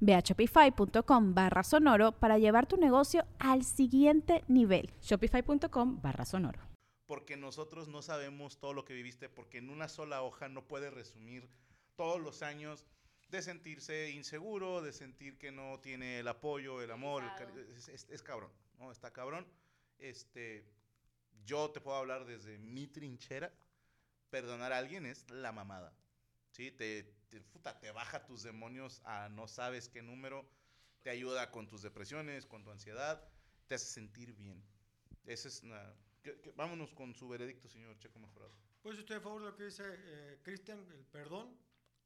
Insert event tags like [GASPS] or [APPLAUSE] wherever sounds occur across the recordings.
Ve a shopify.com barra sonoro para llevar tu negocio al siguiente nivel. Shopify.com barra sonoro. Porque nosotros no sabemos todo lo que viviste, porque en una sola hoja no puedes resumir todos los años de sentirse inseguro, de sentir que no tiene el apoyo, el amor, el cari- es, es- es cabrón, ¿no? Está cabrón. Este, yo te puedo hablar desde mi trinchera, perdonar a alguien es la mamada, ¿sí? Te, te, puta, te baja tus demonios a no sabes qué número, te ayuda con tus depresiones, con tu ansiedad, te hace sentir bien. Esa es una... que- que- vámonos con su veredicto, señor Checo Mejorado. Pues estoy a favor de lo que dice eh, Cristian, el perdón,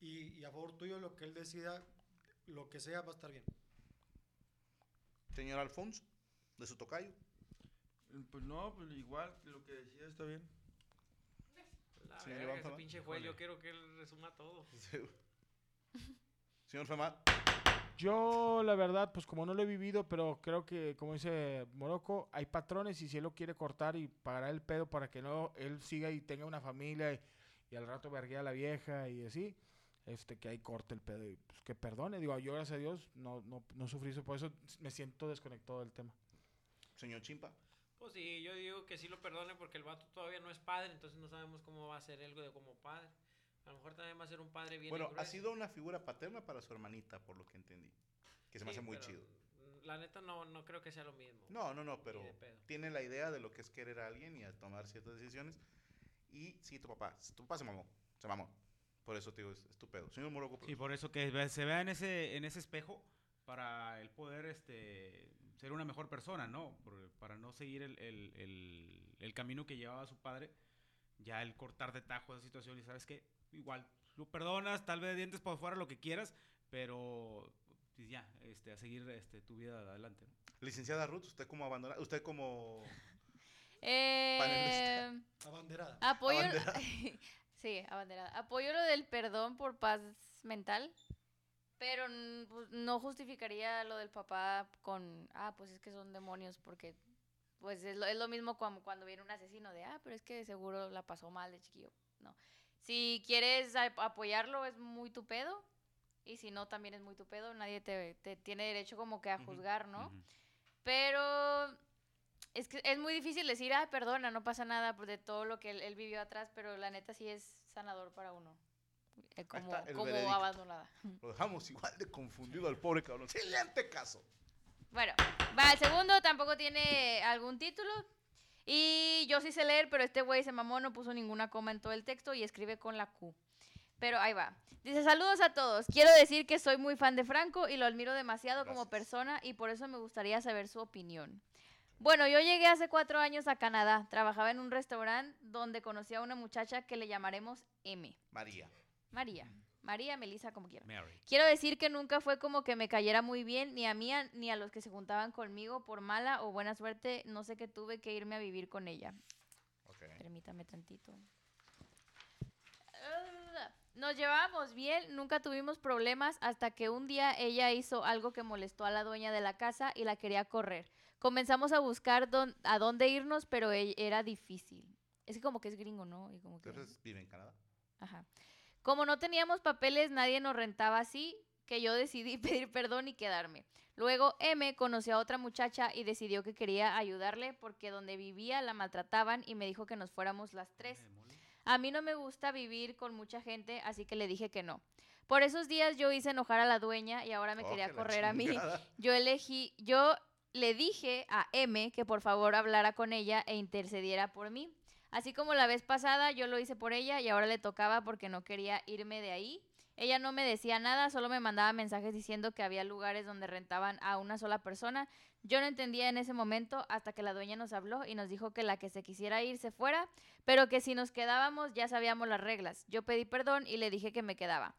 y, y a favor tuyo lo que él decida, lo que sea, va a estar bien. Señor Alfonso, de su tocayo. Pues no, pues igual, lo que decía está bien. La Señor verga, Iván ese pinche juez, yo quiero que él resuma todo. [LAUGHS] Señor Femat, Yo, la verdad, pues como no lo he vivido, pero creo que, como dice Morocco, hay patrones y si él lo quiere cortar y pagará el pedo para que no él siga y tenga una familia y, y al rato verguea a la vieja y así, este que ahí corte el pedo y pues, que perdone. Digo, yo gracias a Dios no, no, no sufrí eso, por eso me siento desconectado del tema. señor Chimpa. Pues sí, yo digo que sí lo perdone porque el vato todavía no es padre, entonces no sabemos cómo va a ser él de como padre. A lo mejor también va a ser un padre bien Bueno, ha sido una figura paterna para su hermanita, por lo que entendí. Que se me Sí, hace muy pero, chido. La neta no, no creo que sea lo mismo. No, no, no, pero tiene la idea de lo que es querer a alguien y a tomar ciertas decisiones. Y sí, tu papá, tu papá se mamó, se mamó. Por eso, tío, es estupendo. Señor Morocco, Sí, por eso que ve- se vea en ese, en ese espejo para el poder este, ser una mejor persona, ¿no? Por- para no seguir el, el- el- el camino que llevaba su padre, ya el cortar de tajo esa situación y sabes que igual lo perdonas, tal vez dientes por fuera, lo que quieras, pero pues ya, este, a seguir este, tu vida adelante. ¿no? Licenciada Ruth, usted como abandonada, usted como... [LAUGHS] Eh, Abanderada. apoyo. Abanderada. [LAUGHS] sí, abanderada. Apoyo lo del perdón por paz mental. Pero pues, no justificaría lo del papá con, ah, pues es que son demonios, porque pues es lo, es lo mismo cuando, cuando viene un asesino de, ah, pero es que seguro la pasó mal de chiquillo. No. Si quieres apoyarlo, es muy tu pedo. Y si no, también es muy tu pedo. Nadie te, te tiene derecho como que a juzgar, ¿no? Pero es que es muy difícil decir, ah, perdona, no pasa nada por de todo lo que él, él vivió atrás, pero la neta sí es sanador para uno. Eh, como como abandonada. Lo dejamos igual de confundido al pobre cabrón. Siguiente caso. Bueno, va, el segundo tampoco tiene algún título. Y yo sí sé leer, pero este güey se mamó, no puso ninguna coma en todo el texto y escribe con la Q. Pero ahí va. Dice, saludos a todos. Quiero decir que soy muy fan de Franco y lo admiro demasiado como Gracias. persona y por eso me gustaría saber su opinión. Bueno, yo llegué hace cuatro años a Canadá. Trabajaba en un restaurante donde conocí a una muchacha que le llamaremos M. María. María. María, Melissa, como quieran. Mary. Quiero decir que nunca fue como que me cayera muy bien, ni a mí ni a los que se juntaban conmigo por mala o buena suerte. No sé que tuve que irme a vivir con ella. Permítame tantito. Nos llevábamos bien, nunca tuvimos problemas hasta que un día ella hizo algo que molestó a la dueña de la casa y la quería correr. Comenzamos a buscar dón- a dónde irnos, pero e- era difícil. Es que como que es gringo, ¿no? Y como que... Entonces vive en Canadá. Ajá. Como no teníamos papeles, nadie nos rentaba así, que yo decidí [LAUGHS] pedir perdón y quedarme. Luego M conoció a otra muchacha y decidió que quería ayudarle porque donde vivía la maltrataban y me dijo que nos fuéramos las tres. A mí no me gusta vivir con mucha gente, así que le dije que no. Por esos días yo hice enojar a la dueña y ahora me Oh, quería que correr a mí. [LAUGHS] Yo elegí, yo le dije a M que por favor hablara con ella e intercediera por mí. Así como la vez pasada yo lo hice por ella y ahora le tocaba porque no quería irme de ahí. Ella no me decía nada, solo me mandaba mensajes diciendo que había lugares donde rentaban a una sola persona. Yo no entendía en ese momento hasta que la dueña nos habló y nos dijo que la que se quisiera ir se fuera, pero que si nos quedábamos ya sabíamos las reglas. Yo pedí perdón y le dije que me quedaba.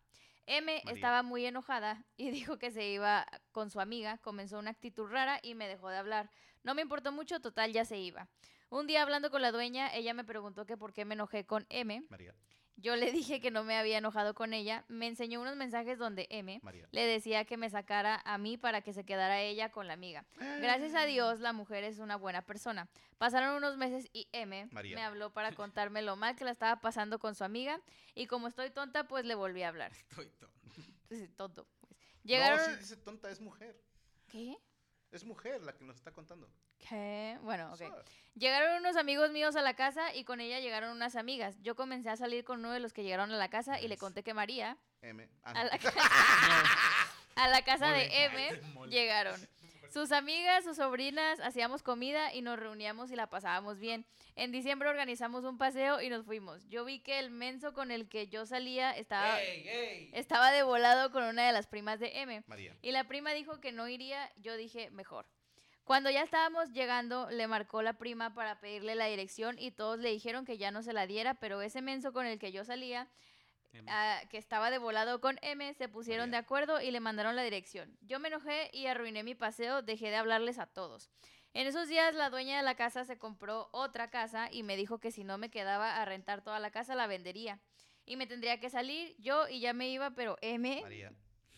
M María. estaba muy enojada y [LAUGHS] dijo que se iba con su amiga, comenzó una actitud rara y me dejó de hablar. No me importó mucho, total ya se iba. Un día hablando con la dueña, ella me preguntó que por qué me enojé con M. María, Yo le dije que no me había enojado con ella. Me enseñó unos mensajes donde M María. le decía que me sacara a mí para que se quedara ella con la amiga. Gracias a [GASPS] Dios, la mujer es una buena persona. Pasaron unos meses y M María. me habló para [LAUGHS] contarme lo mal que la estaba pasando con su amiga. Y como estoy tonta, pues le volví a hablar. [LAUGHS] Estoy tonto. Sí, tonto. pues. Llegaron... No, sí dice tonta, es mujer. ¿Qué? Es mujer la que nos está contando. ¿Qué? Bueno, ok. Llegaron unos amigos míos a la casa y con ella llegaron unas amigas. Yo comencé a salir con uno de los que llegaron a la casa y le conté que María M. Ah, a la, [LAUGHS] ca- [LAUGHS] a la casa de M [LAUGHS] llegaron. Sus amigas, sus sobrinas, hacíamos comida y nos reuníamos y la pasábamos bien. En diciembre organizamos un paseo y nos fuimos. Yo vi que el menso con el que yo salía estaba, estaba de volado con una de las primas de M. María. Y la prima dijo que no iría, yo dije mejor. Cuando ya estábamos llegando, le marcó la prima para pedirle la dirección y todos le dijeron que ya no se la diera, pero ese menso con el que yo salía, ah, que estaba de volado con M, se pusieron de acuerdo y le mandaron la dirección. Yo me enojé y arruiné mi paseo, dejé de hablarles a todos. En esos días la dueña de la casa se compró otra casa y me dijo que si no me quedaba a rentar toda la casa la vendería. Y me tendría que salir yo y ya me iba, pero M María.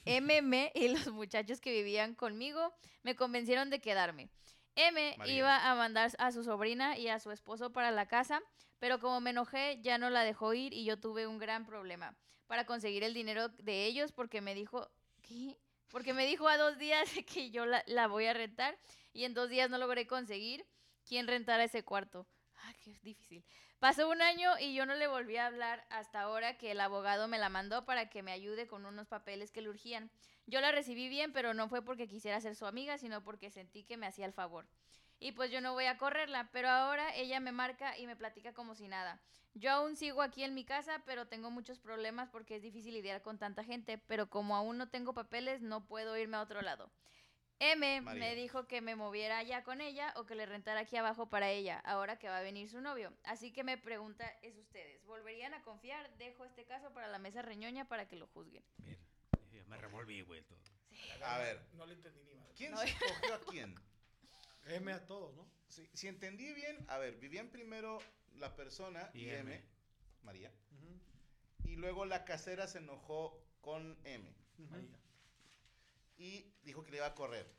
MM y los muchachos que vivían conmigo me convencieron de quedarme. M María. iba a mandar a su sobrina y a su esposo para la casa, pero como me enojé ya no la dejó ir y yo tuve un gran problema para conseguir el dinero de ellos porque me dijo, ¿qué? Porque me dijo a dos días [LAUGHS] que yo la, la voy a rentar y en dos días no logré conseguir quién rentara ese cuarto. Ay, qué difícil. Pasó un año y yo no le volví a hablar hasta ahora que el abogado me la mandó para que me ayude con unos papeles que le urgían. Yo la recibí bien, pero no fue porque quisiera ser su amiga, sino porque sentí que me hacía el favor. Y pues yo no voy a correrla, pero ahora ella me marca y me platica como si nada. Yo aún sigo aquí en mi casa, pero tengo muchos problemas porque es difícil lidiar con tanta gente, pero como aún no tengo papeles, no puedo irme a otro lado. M María. me dijo que me moviera allá con ella o que le rentara aquí abajo para ella, ahora que va a venir su novio. Así que me pregunta es ustedes, ¿volverían a confiar? Dejo este caso para la mesa reñoña para que lo juzguen. Mira, ya me revolví, güey. todo. A ver, No le entendí ni madre. ¿quién No. se cogió a quién? [LAUGHS] M a todos, ¿no? Si, si entendí bien, a ver, vivían primero la persona y, Y M, M. María, y luego la casera se enojó con M. María. Y dijo que le iba a correr.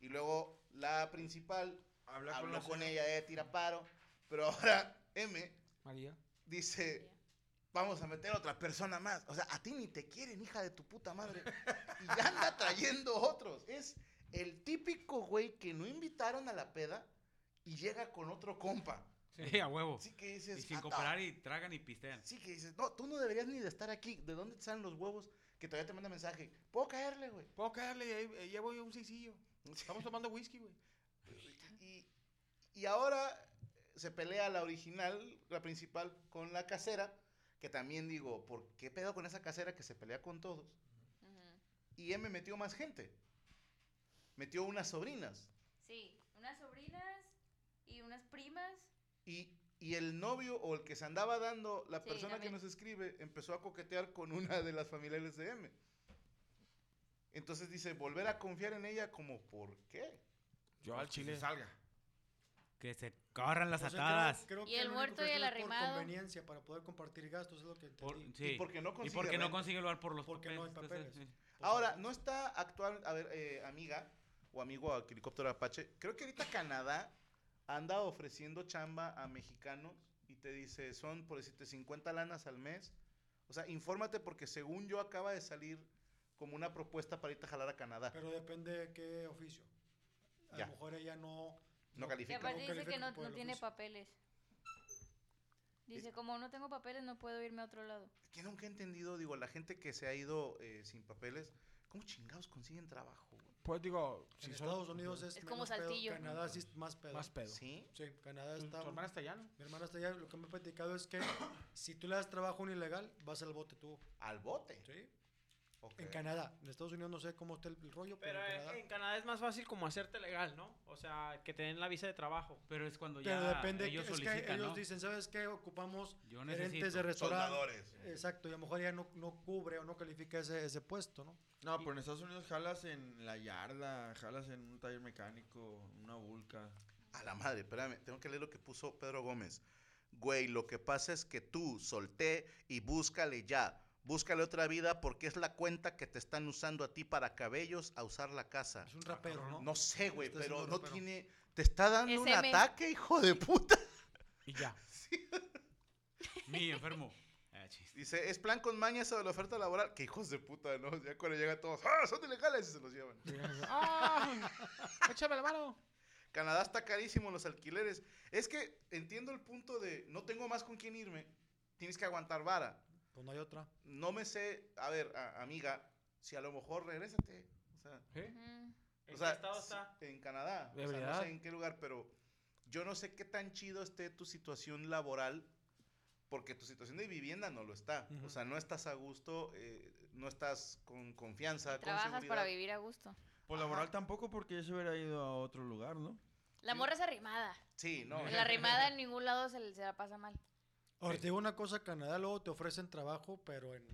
Y luego la principal Habla con habló con ella, eh, tira paro, pero ahora [LAUGHS] M María. dice, vamos a meter a otra persona más. O sea, a ti ni te quieren, hija de tu puta madre. Y ya anda trayendo otros. Es el típico güey que no invitaron a la peda y llega con otro compa. Sí, a huevo. Sí que dices, Y sin "Ata". cooperar y tragan y pistean. Sí que dices, no, tú no deberías ni de estar aquí. ¿De dónde te salen los huevos? Que todavía te manda mensaje. ¿Puedo caerle, güey? Puedo caerle y ahí, eh, llevo yo un seisillo. Estamos tomando whisky, güey. Y, y ahora se pelea la original, la principal, con la casera. Que también digo, ¿por qué pedo con esa casera que se pelea con todos? Y M metió más gente. Metió unas sobrinas. Sí, unas sobrinas y unas primas. Y, y el novio o el que se andaba dando, la Sí, persona también. que nos escribe, empezó a coquetear con una de las familiares de M. Entonces dice, volver a confiar en ella como, ¿por qué? Yo al Que chile. se salga. Que se corran las O sea, atadas. creo Y que el muerto que y el arrimado. Por conveniencia, para poder compartir gastos, es lo que Por- entendí. sí. Y porque no Y consigue porque no consigue lugar por los Porque no hay papeles. sí. Ahora, no está actual, a ver, eh, amiga o amigo a helicóptero Apache, creo que ahorita Canadá anda ofreciendo chamba a mexicanos y te dice, son por decirte 50 lanas al mes. O sea, infórmate porque según yo acaba de salir como una propuesta para irte a jalar a Canadá. Pero depende de qué oficio. A Ya. lo mejor ella no... No Y califica. aparte No dice que no, no tiene oficio. papeles. Dice, como no tengo papeles, no puedo irme a otro lado. Que nunca he entendido, digo, la gente que se ha ido eh, sin papeles, ¿cómo chingados consiguen trabajo? güey? Pues digo, En si son- Estados Unidos es, Es como menos pedo, Saltillo. Canadá sí es más pedo. más pedo. ¿Sí? Sí, Canadá ¿Tu, está... tu hermana está allá, no? Mi hermana está allá. Lo que me ha platicado es que [COUGHS] si tú le das trabajo a un ilegal, vas al bote tú. Al bote. ¿Sí? Ok. En Canadá. En Estados Unidos no sé cómo está el, el rollo, pero, Pero en Canadá... en Canadá es más fácil como hacerte legal, ¿no? O sea, que te den la visa de trabajo. Pero es cuando Pero ya depende, ellos es que ellos ¿no? dicen, ¿sabes qué? Ocupamos gerentes de restaurante. Soldadores. Exacto, y a lo mejor ya no, no cubre o no califica ese, ese puesto, ¿no? No, pero en Estados Unidos jalas en la yarda, jalas en un taller mecánico, una vulca. A la madre, espérame, tengo que leer lo que puso Pedro Gómez. Güey, lo que pasa es que tú solté y búscale ya. Búscale otra vida porque es la cuenta que te están usando a ti para cabellos a usar la casa. Es un rapero, ¿no? No sé, güey, Está pero no rapero. tiene. Te está dando un ataque, hijo de puta. Y ya. [LAUGHS] Mi enfermo. Ah. Dice, es plan con mañas o la oferta laboral. Que hijos de puta, ¿no? Ya cuando llegan todos, ¡ah! Son ilegales y se los llevan. [LAUGHS] ¡Ah! ¡Échame la mano! Canadá está carísimo los alquileres. Es que entiendo el punto de no tengo más con quién irme. Tienes que aguantar vara. Pues no hay otra. No me sé, a ver, a- amiga, si a lo mejor regrésate. O sea. ¿En o sea, qué estado está? en Canadá. De O sea, no sé en qué lugar, pero yo no sé qué tan chido esté tu situación laboral. Porque tu situación de vivienda no lo está. O Ujú. sea, no estás a gusto, eh, no estás con confianza, con Trabajas seguridad. para vivir a gusto. Pues Ajá. laboral tampoco porque ya se hubiera ido a otro lugar, ¿no? La morra es arrimada. Sí, no. La [LAUGHS] arrimada en ningún lado se, le- se la pasa mal. Ahora, te digo una cosa, Canadá luego te ofrecen trabajo, pero en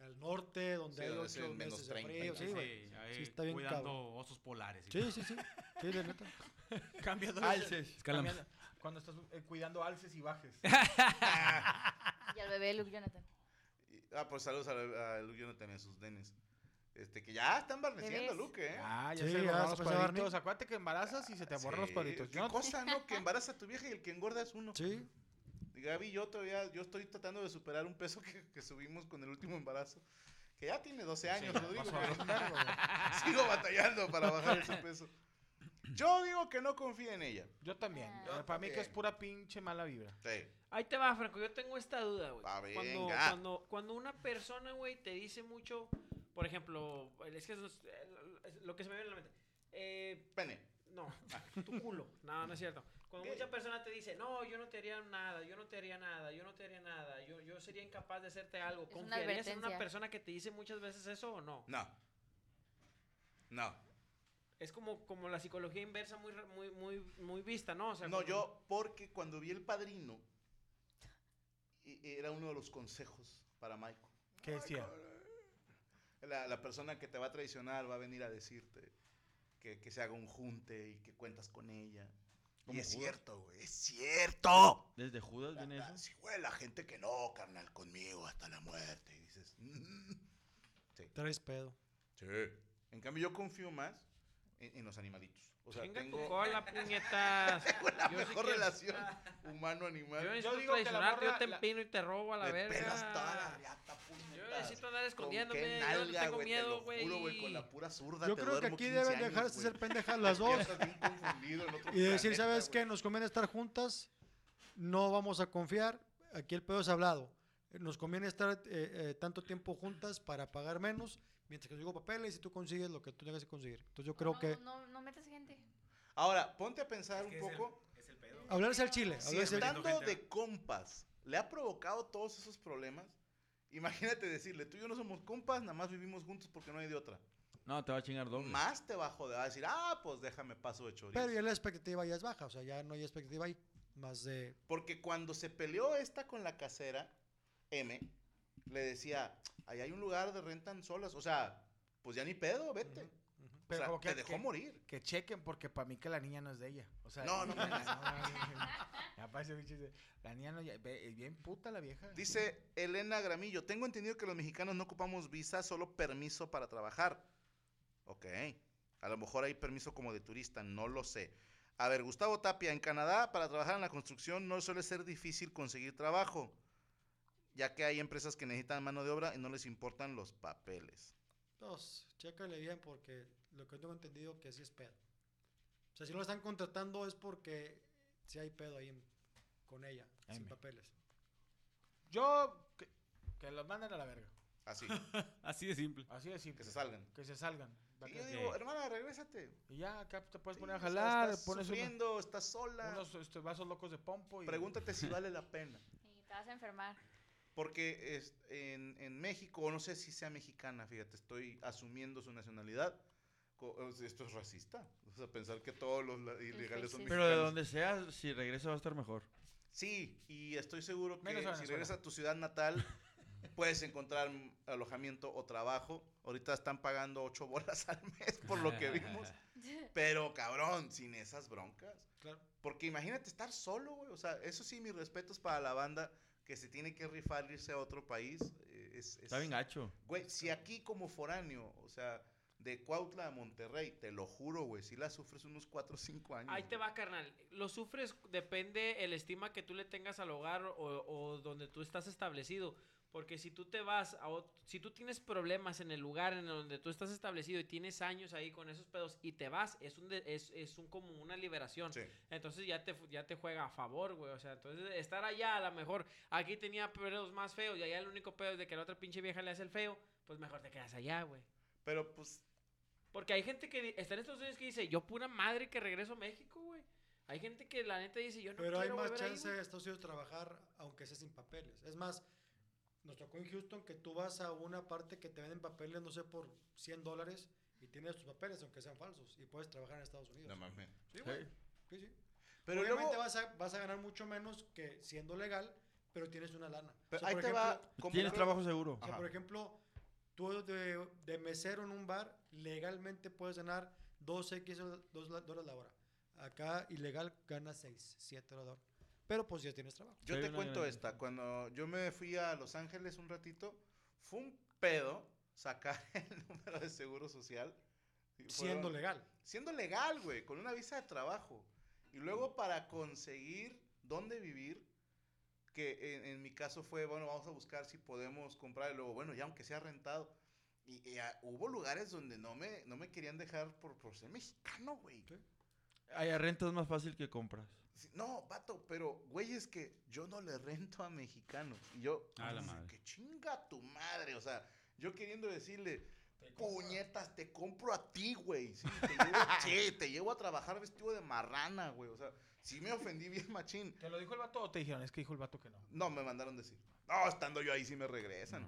al norte, donde Sí, hay donde es ocho en menos meses de 30 frío. Sí, Sí, güey. Sí, está bien cuidando cabrón. osos polares. y Sí, sí, sí. Sí, de neta. [LAUGHS] Cambiando Alces. Cambiando- Cuando estás eh, cuidando alces y bajes. [LAUGHS] Y al bebé Luke Jonathan. Y- Ah, pues saludos a, a Luke Jonathan y a sus nenes. Este, que ya están barneciendo. Luke, ¿eh? Ah, ya Sí, se ya los. Barney. Acuérdate que embarazas y se te borran los cuadritos. Qué no- cosa, ¿no? [LAUGHS] Que embaraza a tu vieja y el que engorda es uno. Sí. Y Gaby, yo todavía, yo estoy tratando de superar un peso que, que subimos con el último embarazo. Que ya tiene 12 años, Sí, Rodrigo. Sigo batallando para bajar ese peso. Yo digo que no confíe en ella. Yo también. Yo Para mí que es pura pinche mala vibra. Sí. Ahí te va, Franco. Yo tengo esta duda, güey. Cuando, cuando, cuando una persona, güey, te dice mucho, por ejemplo, es que eso es, es lo que se me viene a la mente. Eh, Pene. No, tu culo. No, no es cierto. Cuando ¿Qué? mucha persona te dice, no, yo no te haría nada, yo no te haría nada, yo no te haría nada, yo, yo sería incapaz de hacerte algo. Es una ¿Confiarías en una persona que te dice muchas veces eso o no? No. No. Es como, como la psicología inversa muy, muy, muy, muy vista, ¿no? O sea, No, como- yo, porque cuando vi el padrino, e- era uno de los consejos para Michael. ¿Qué decía? La, la persona que te va a traicionar va a venir a decirte que, que se haga un junte y que cuentas con ella. Y ¿Como es Judas? cierto, güey, es cierto. ¿Desde Judas La, viene la- eso? sí, güey, la gente que no, carnal, conmigo hasta la muerte. Y dices, "Mm". sí, Traes pedo. sí. En cambio, yo confío más en, en los animalitos. O sea, tu tengo, cola, [LAUGHS] puñetas. tengo la Yo sí mejor quiero- relación [LAUGHS] humano-animal. Yo necesito digo que la traicionarte, yo morra- te la- empino y te robo a la Me verga. pelas toda la riata, Yo. Necesito andar ¿Con escondiéndome, qué yo no nalga, tengo güey? Te miedo, lo güey. juro, güey, con la pura zurda Yo te creo que aquí 15 deben años, dejarse güey. ser pendejas las dos. Y decir, planeta, ¿sabes qué? Nos conviene estar juntas, no vamos a confiar. Aquí el pedo es hablado. Nos conviene estar eh, eh, tanto tiempo juntas para pagar menos, mientras que yo digo papeles y tú consigues lo que tú tengas que conseguir. Entonces yo creo no, que No, no metas gente. Ahora, ponte a pensar Es que un es el- poco. Es el pedo. hablarse al chile. Si estando de compas le ha provocado todos esos problemas, imagínate decirle, tú y yo no somos compas, nada más vivimos juntos porque no hay de otra. No, te va a chingar doble. Más te va a joder, va a decir, ah, pues déjame paso de chorizo. Pero ya la expectativa ya es baja, o sea, ya no hay expectativa ahí. Más de... Porque cuando se peleó esta con la casera, M, le decía, ahí hay un lugar de rentan solas, o sea, pues ya ni pedo, vete. O Pero sea, como te que- dejó que- morir. Que chequen, porque para mí que la niña no es de ella. O sea, No, [LAUGHS] no, no. [LAUGHS] Ya parece un chiste. La niña no, es bien puta la vieja. Dice Elena Gramillo, tengo entendido que los mexicanos no ocupamos visa, solo permiso para trabajar. Ok, a lo mejor hay permiso como de turista, no lo sé. A ver, Gustavo Tapia, en Canadá para trabajar en la construcción no suele ser difícil conseguir trabajo, ya que hay empresas que necesitan mano de obra y no les importan los papeles. Dos, chécale bien porque lo que tengo entendido que sí es pedo. O sea, si no la están contratando es porque sí hay pedo ahí en- con ella, sin M. papeles. Yo, que, que los manden a la verga. Así, [LAUGHS] Así de simple. Así de simple. que se salgan. Que se salgan. Y yo digo, hermana, regrésate. Y ya, acá te puedes Sí, poner a jalar, estás pones unos, sufriendo, estás sola. unos, este, vasos locos de pompo y... Pregúntate si [LAUGHS] vale la pena. Y te vas a enfermar. Porque es, en, en México, o no sé si sea mexicana, fíjate, estoy asumiendo su nacionalidad. Esto es racista. O sea, pensar que todos los ilegales son sí. Pero de mexicanos. donde sea, si regresa va a estar mejor. Sí, y estoy seguro que si regresas a tu ciudad natal, [LAUGHS] puedes encontrar alojamiento o trabajo. Ahorita están pagando ocho bolas al mes por lo que vimos. [LAUGHS] Pero cabrón, sin esas broncas. Claro. Porque imagínate estar solo, güey. O sea, eso sí, mis respetos para la banda que se tiene que rifar irse a otro país. eh, Es, Está es- bien gacho. Güey, si aquí como foráneo, o sea, de Cuautla a Monterrey, te lo juro, güey, si la sufres unos 4 o 5 años. Ahí te va, carnal. Lo sufres, depende el estima que tú le tengas al hogar o, o donde tú estás establecido. Porque si tú te vas a si tú tienes problemas en el lugar en donde tú estás establecido y tienes años ahí con esos pedos y te vas, es un de- es, es un como una liberación. Sí. Entonces ya te, ya te juega a favor, güey. O sea, entonces estar allá a lo mejor aquí tenía pedos más feos y allá el único pedo es de que la otra pinche vieja le hace el feo, pues mejor te quedas allá, güey. Pero pues, Porque hay gente que está en Estados Unidos que dice, yo pura madre que regreso a México, güey. Hay gente que la neta dice, yo no Pero hay más ahí, chance güey". de Estados Unidos trabajar aunque sea sin papeles. Es más, nos tocó en Houston que tú vas a una parte que te venden papeles, no sé, por 100 dólares y tienes tus papeles aunque sean falsos y puedes trabajar en Estados Unidos. no mames. Sí, güey. Sí. Sí. Pero Obviamente luego, vas, a, vas a ganar mucho menos que siendo legal, pero tienes una lana. O pero sea, ahí por te ejemplo, va. Tienes trabajo seguro. O sea, por ejemplo, tú de, de mesero en un bar, legalmente puedes ganar 2X dos la- dólares la hora. Acá, ilegal, ganas 6, 7 dólares la hora. Pero pues ya tienes trabajo. Yo Sí, te una cuento gran esta. Cuando yo me fui a Los Ángeles un ratito, fue un pedo sacar [LAUGHS] el número de seguro social. Y Siendo fueron- legal. Siendo legal, güey, con una visa de trabajo. Y luego para conseguir dónde vivir, que en, en mi caso fue, bueno, vamos a buscar si podemos comprar. Y luego, bueno, ya aunque sea rentado. Y, y, ah, hubo lugares donde no me, no me querían dejar por, por ser mexicano, güey. Allá renta es más fácil que compras. Sí, No, vato, pero, güey, es que yo no le rento a mexicanos. Y yo, A la "Ay, madre. que chinga tu madre. O sea, yo queriendo decirle, puñetas, te compro a ti, güey. Sí, te llevo, [LAUGHS] sí, te llevo a trabajar vestido de marrana, güey. O sea, sí me ofendí bien machín. ¿Te lo dijo el vato o te dijeron? Es que dijo el vato que no. No, me mandaron decir. No, estando yo ahí sí me regresan.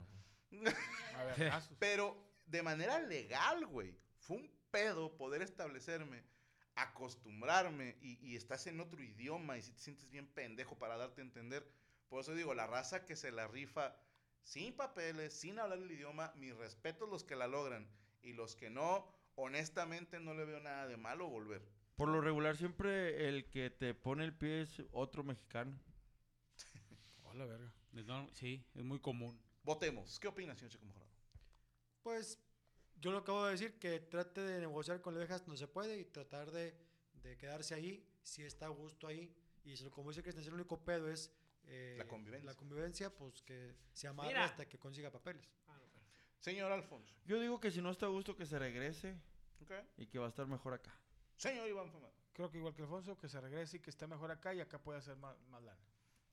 [LAUGHS] A ver. Pero de manera legal, güey. Fue un pedo poder establecerme, acostumbrarme y, y estás en otro idioma y si te sientes bien pendejo para darte a entender. Por eso digo, la raza que se la rifa sin papeles, sin hablar el idioma, mi respeto a los que la logran y los que no, honestamente no le veo nada de malo volver. Por lo regular, siempre el que te pone el pie es otro mexicano. [LAUGHS] Hola, verga. Sí, es muy común. Votemos. ¿Qué opinas, señor Chico Mejorado? Pues yo lo acabo de decir, que trate de negociar con las viejas no se puede y tratar de, de quedarse ahí, si está a gusto ahí. Y como dice Cristian, el único pedo es eh, La convivencia. la convivencia, pues que se amarre Mira. hasta que consiga papeles. Ah, no, Señor Alfonso. Yo digo que si no está a gusto, que se regrese y que va a estar mejor acá. Señor Iván Fumado. Creo que igual que Alfonso, que se regrese y que esté mejor acá y acá puede hacer más, más lana.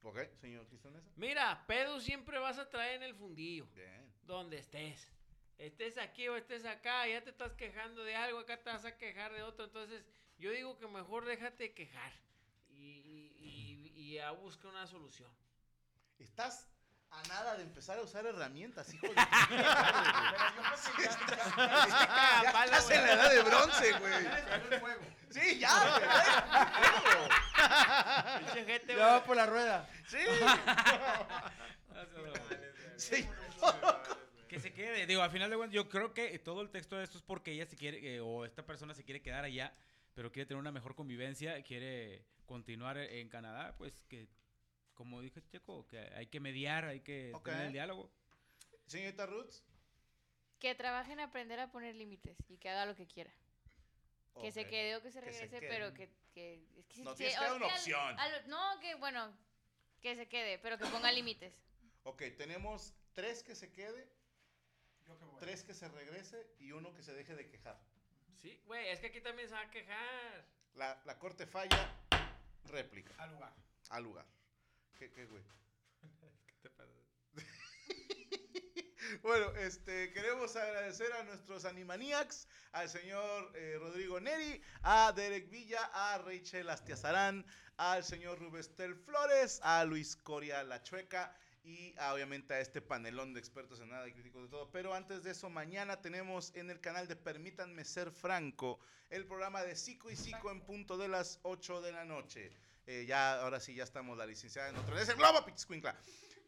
¿Ok? Señor Cristian Mesa. Mira, pedo siempre vas a traer en el fundillo. Bien. donde estés. Estés aquí o estés acá, ya te estás quejando de algo, acá te vas a quejar de otro. Entonces, yo digo que mejor déjate quejar y, y, y, y ya busca una solución. Estás a nada de empezar a usar herramientas, hijo de [LAUGHS] tu Ya Palo, estás en la edad de bronce, güey. Sí, ya, güey. ya, gente, Ya va por la rueda. Sí. Sí. Que se quede. Digo, al final de cuentas, yo creo que todo el texto de esto es porque ella se quiere, eh, o esta persona se quiere quedar allá, pero quiere tener una mejor convivencia, quiere continuar en Canadá, pues que, como dije Checo, que hay que mediar, hay que tener el diálogo. Señorita Roots. Que trabaje en aprender a poner límites y que haga lo que quiera. Que se quede o que se Que se regrese, pero que, que, es que No, tienes que dar una opción. al- no, que bueno, que se quede, pero que ponga límites. Ok, tenemos tres que se quede, tres que se regrese y uno que se deje de quejar. Sí, güey, es que aquí también se va a quejar. La, la corte falla, réplica. Al lugar. Al lugar. ¿Qué, qué, güey? [LAUGHS] [LAUGHS] Bueno, este, queremos agradecer a nuestros Animaniacs, al señor eh, Rodrigo Neri, a Derek Villa, a Rachel Astiazarán, al señor Rubestel Flores, a Luis Coria La Chueca y a, obviamente a este panelón de expertos en nada y críticos de todo. Pero antes de eso, mañana tenemos en el canal de Permítanme Ser Franco el programa de Psico y Psico en punto de las 8 de la noche. Eh, ya, ahora sí, ya estamos la licenciada en otro. ¡Es el globo, Pichscuincla!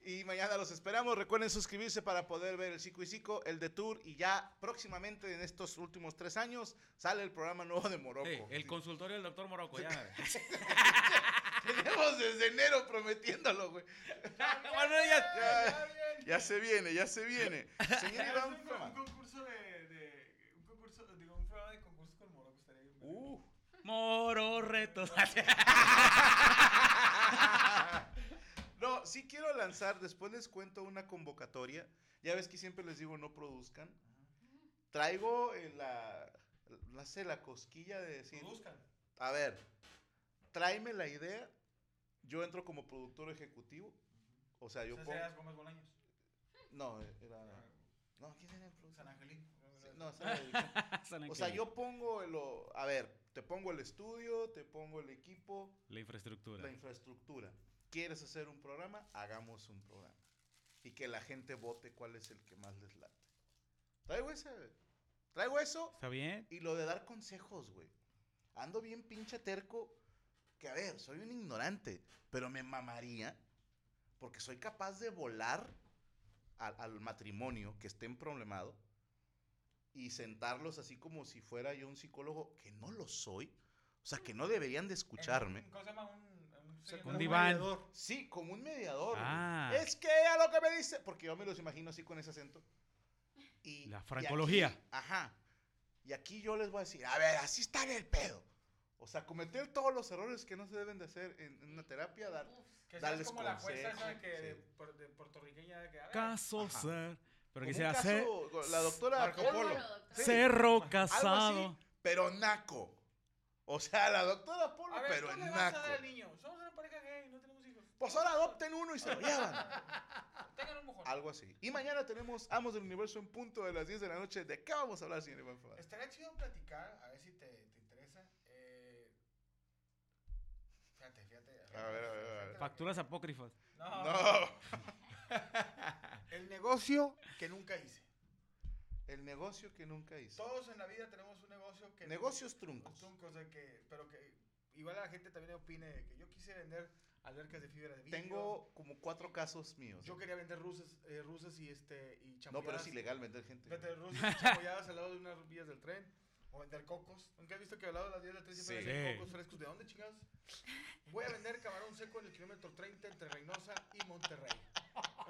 Y mañana los esperamos. Recuerden suscribirse para poder ver el Psico y Psico, el de Tour. Y ya próximamente, en estos últimos tres años, sale el programa nuevo de Morocco. El consultorio del doctor Morocco, ya. [LAUGHS] Tenemos desde enero prometiéndolo, güey. [LAUGHS] Bueno, ya- Ya, ya se viene, ya se viene. Señor Iván un, concurso de, de- un concurso, digo, un programa de concursos con Morocco estaría bien. Uh. Moro retos. No, sí quiero lanzar, después les cuento una convocatoria. Ya ves que siempre les digo no produzcan. Traigo la, no sé, la cosquilla de decir, Produzcan. a ver, tráeme la idea, yo entro como productor ejecutivo, o sea, yo pongo... Gómez Bolaños. No, era... No, ¿quién era el productor? San Angelín. Sí, No, la [LAUGHS] edición. O sea, yo pongo lo, a ver, te pongo el estudio, te pongo el equipo, La infraestructura. la infraestructura. ¿Quieres hacer un programa? Hagamos un programa. Y que la gente vote cuál es el que más les late. Traigo ese, traigo eso ¿Está bien? y lo de dar consejos, güey. Ando bien pinche terco, que a ver, soy un ignorante, pero me mamaría porque soy capaz de volar al, al matrimonio que estén problemado y sentarlos así como si fuera yo un psicólogo, que no lo soy. O sea, que no deberían de escucharme. ¿Cómo se llama? Un, un, sí, Un un- diván. mediador. Sí, como un mediador. Ah. Es que a lo que me dice, porque yo me los imagino así con ese acento. Y, La y francología. aquí- ajá. Y aquí yo les voy a decir, a ver, así está el pedo. O sea, cometer todos los errores que no se deben de hacer en, en una terapia, dar, Que seas darles como la jueza esa consejo, que de, sí. por- de puertorriqueña que a ver, Caso Ajá. ser. Pero quisiera ser la doctora Marco Polo. Polo. Sí, cerro algo casado. así, pero naco. O sea, la doctora Polo, A ver, pero ¿tú le vas a dar al niño? Somos una pareja gay, no tenemos hijos. Pues ahora adopten uno y se lo llevan. [LAUGHS] Tengan un mojón. Algo así. Y mañana tenemos Amos del Universo en punto de las 10 de la noche. ¿De qué vamos a hablar, señor Iván? Estaría chido platicar, a ver si te, te interesa. Eh, fíjate, fíjate. A ver, a ver, a ver. Facturas apócrifas. No, No. [LAUGHS] El negocio que nunca hice. El negocio que nunca hizo. Todos en la vida tenemos un negocio que... Negocios truncos. Truncos de que, pero que igual la gente también opine de que yo quise vender albercas de fibra de vidrio. Tengo como cuatro casos míos. Yo quería vender rusas, eh, rusas y este y No, chamoyadas. pero es ilegal vender gente. Vender rusas y chamoyadas al lado de unas vías del tren. O vender cocos. ¿Nunca has visto que al lado de las vías del tren siempre Sí. venden cocos frescos? ¿De dónde, chingados? Voy a vender camarón seco en el kilómetro 30 entre Reynosa y Monterrey.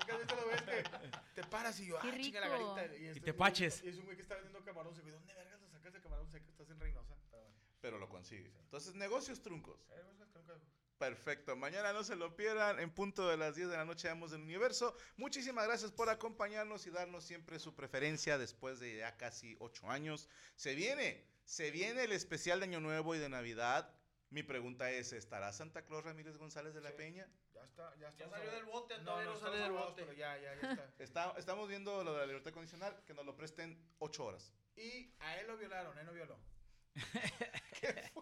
¿Nunca has visto lo ves que te paras y yo, ah, chinga la rico. garita? Y, este te paches. Y es un güey que está vendiendo camarón seco. ¿Y dónde vergas lo sacas de camarón seco? Estás en Reynosa. Pero bueno. Pero lo consigue. Entonces, negocios truncos. Eh, cosas que nunca- Perfecto. Mañana no se lo pierdan. En punto de las 10 de la noche Amos del Universo. Muchísimas gracias por acompañarnos y darnos siempre su preferencia después de ya casi ocho años. Se viene, se viene el especial de Año Nuevo y de Navidad. Mi pregunta es, ¿estará Santa Claus Ramírez González de la Sí. Peña? Ya está, ya Ya estamos salió del bote, No, todavía no, no sale del bote. pero ya, ya, ya está. [LAUGHS] Está- estamos viendo lo de la libertad condicional, que nos lo presten ocho horas. Y a él lo violaron, él no violó. [LAUGHS]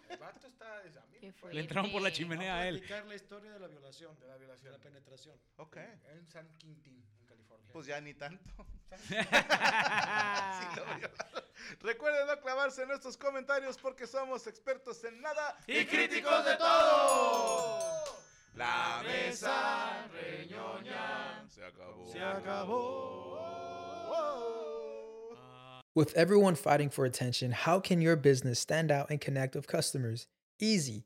El vato está... A mí Qué fue- Le entraron por la chimenea a a él. platicar la historia de la violación, de la de violación. la penetración. Ok. En San Quintín, en California. Pues ya ni tanto. San- [LAUGHS] Sí lo violaron. Recuerden no clavarse en nuestros comentarios porque somos expertos en nada Y críticos de todo. La mesa reñoña se acabó. Se acabó. With everyone fighting for attention, how can your business stand out and connect with customers? Easy.